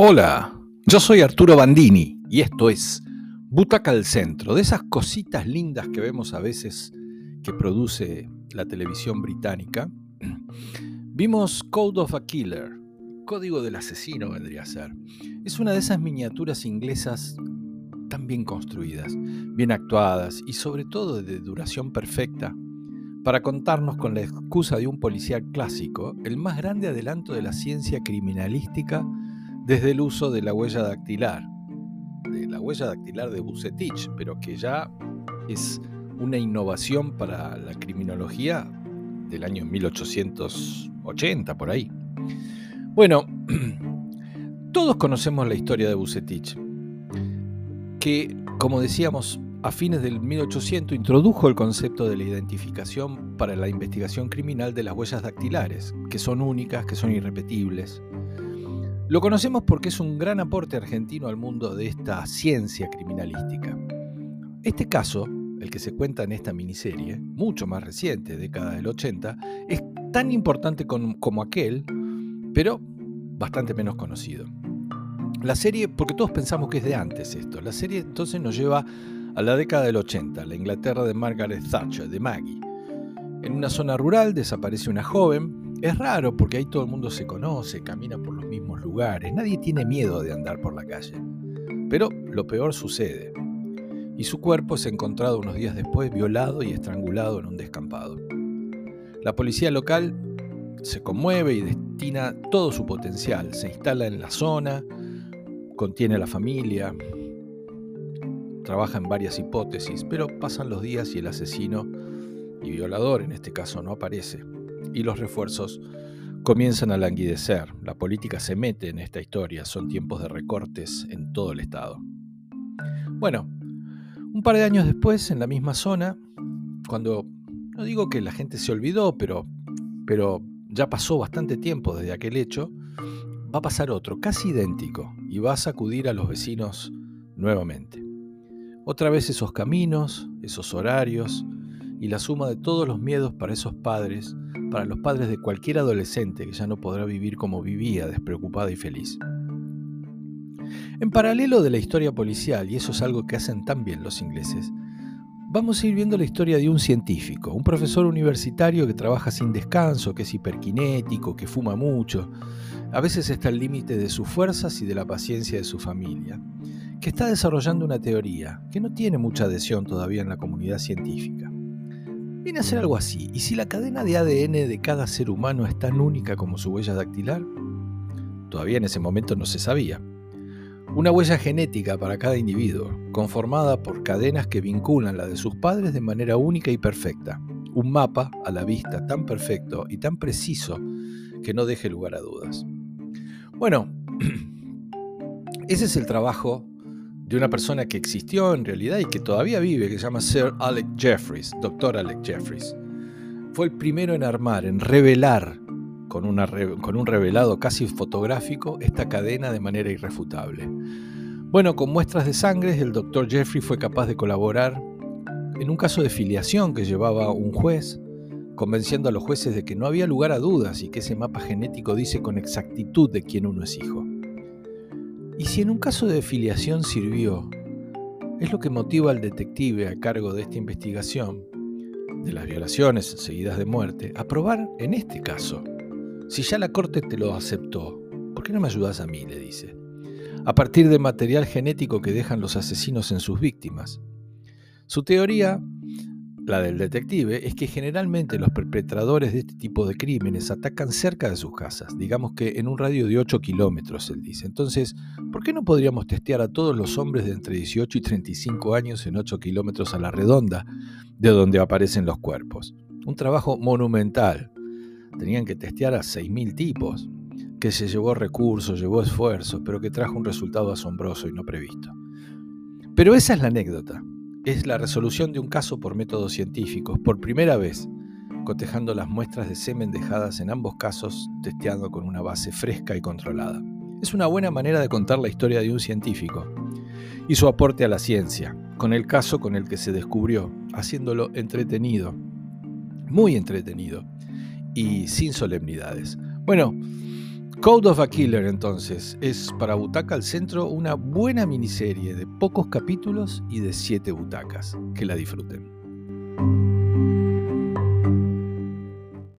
Hola, yo soy Arturo Bandini y esto es Butaca al Centro, de esas cositas lindas que vemos a veces que produce la televisión británica. Vimos Code of a Killer, Código del Asesino vendría a ser. Es una de esas miniaturas inglesas tan bien construidas, bien actuadas y sobre todo de duración perfecta para contarnos con la excusa de un policial clásico el más grande adelanto de la ciencia criminalística desde el uso de la huella dactilar, de la huella dactilar de Bucetich, pero que ya es una innovación para la criminología del año 1880, por ahí. Bueno, todos conocemos la historia de Bucetich, que, como decíamos, a fines del 1800 introdujo el concepto de la identificación para la investigación criminal de las huellas dactilares, que son únicas, que son irrepetibles, lo conocemos porque es un gran aporte argentino al mundo de esta ciencia criminalística. Este caso, el que se cuenta en esta miniserie, mucho más reciente, década del 80, es tan importante como aquel, pero bastante menos conocido. La serie, porque todos pensamos que es de antes esto, la serie entonces nos lleva a la década del 80, la Inglaterra de Margaret Thatcher, de Maggie. En una zona rural desaparece una joven, es raro porque ahí todo el mundo se conoce, camina por los mismos lugares, nadie tiene miedo de andar por la calle. Pero lo peor sucede. Y su cuerpo es encontrado unos días después violado y estrangulado en un descampado. La policía local se conmueve y destina todo su potencial, se instala en la zona, contiene a la familia, trabaja en varias hipótesis, pero pasan los días y el asesino y violador en este caso no aparece y los refuerzos comienzan a languidecer. La política se mete en esta historia, son tiempos de recortes en todo el Estado. Bueno, un par de años después, en la misma zona, cuando no digo que la gente se olvidó, pero, pero ya pasó bastante tiempo desde aquel hecho, va a pasar otro, casi idéntico, y va a sacudir a los vecinos nuevamente. Otra vez esos caminos, esos horarios, y la suma de todos los miedos para esos padres para los padres de cualquier adolescente que ya no podrá vivir como vivía, despreocupada y feliz. En paralelo de la historia policial, y eso es algo que hacen tan bien los ingleses, vamos a ir viendo la historia de un científico, un profesor universitario que trabaja sin descanso, que es hiperkinético, que fuma mucho, a veces está al límite de sus fuerzas y de la paciencia de su familia, que está desarrollando una teoría que no tiene mucha adhesión todavía en la comunidad científica. Viene a ser algo así. ¿Y si la cadena de ADN de cada ser humano es tan única como su huella dactilar? Todavía en ese momento no se sabía. Una huella genética para cada individuo, conformada por cadenas que vinculan la de sus padres de manera única y perfecta. Un mapa a la vista tan perfecto y tan preciso que no deje lugar a dudas. Bueno, ese es el trabajo de una persona que existió en realidad y que todavía vive, que se llama Sir Alec Jeffries, doctor Alec Jeffries. Fue el primero en armar, en revelar con, una, con un revelado casi fotográfico esta cadena de manera irrefutable. Bueno, con muestras de sangre, el doctor Jeffries fue capaz de colaborar en un caso de filiación que llevaba un juez, convenciendo a los jueces de que no había lugar a dudas y que ese mapa genético dice con exactitud de quién uno es hijo. Y si en un caso de filiación sirvió, es lo que motiva al detective a cargo de esta investigación, de las violaciones seguidas de muerte, a probar en este caso. Si ya la corte te lo aceptó, ¿por qué no me ayudas a mí? le dice. A partir del material genético que dejan los asesinos en sus víctimas. Su teoría la del detective es que generalmente los perpetradores de este tipo de crímenes atacan cerca de sus casas, digamos que en un radio de 8 kilómetros, él dice. Entonces, ¿por qué no podríamos testear a todos los hombres de entre 18 y 35 años en 8 kilómetros a la redonda de donde aparecen los cuerpos? Un trabajo monumental. Tenían que testear a 6.000 tipos, que se llevó recursos, llevó esfuerzos, pero que trajo un resultado asombroso y no previsto. Pero esa es la anécdota es la resolución de un caso por métodos científicos, por primera vez, cotejando las muestras de semen dejadas en ambos casos, testeando con una base fresca y controlada. Es una buena manera de contar la historia de un científico y su aporte a la ciencia, con el caso con el que se descubrió, haciéndolo entretenido, muy entretenido y sin solemnidades. Bueno, Code of a Killer entonces es para Butaca al Centro una buena miniserie de pocos capítulos y de siete butacas. Que la disfruten.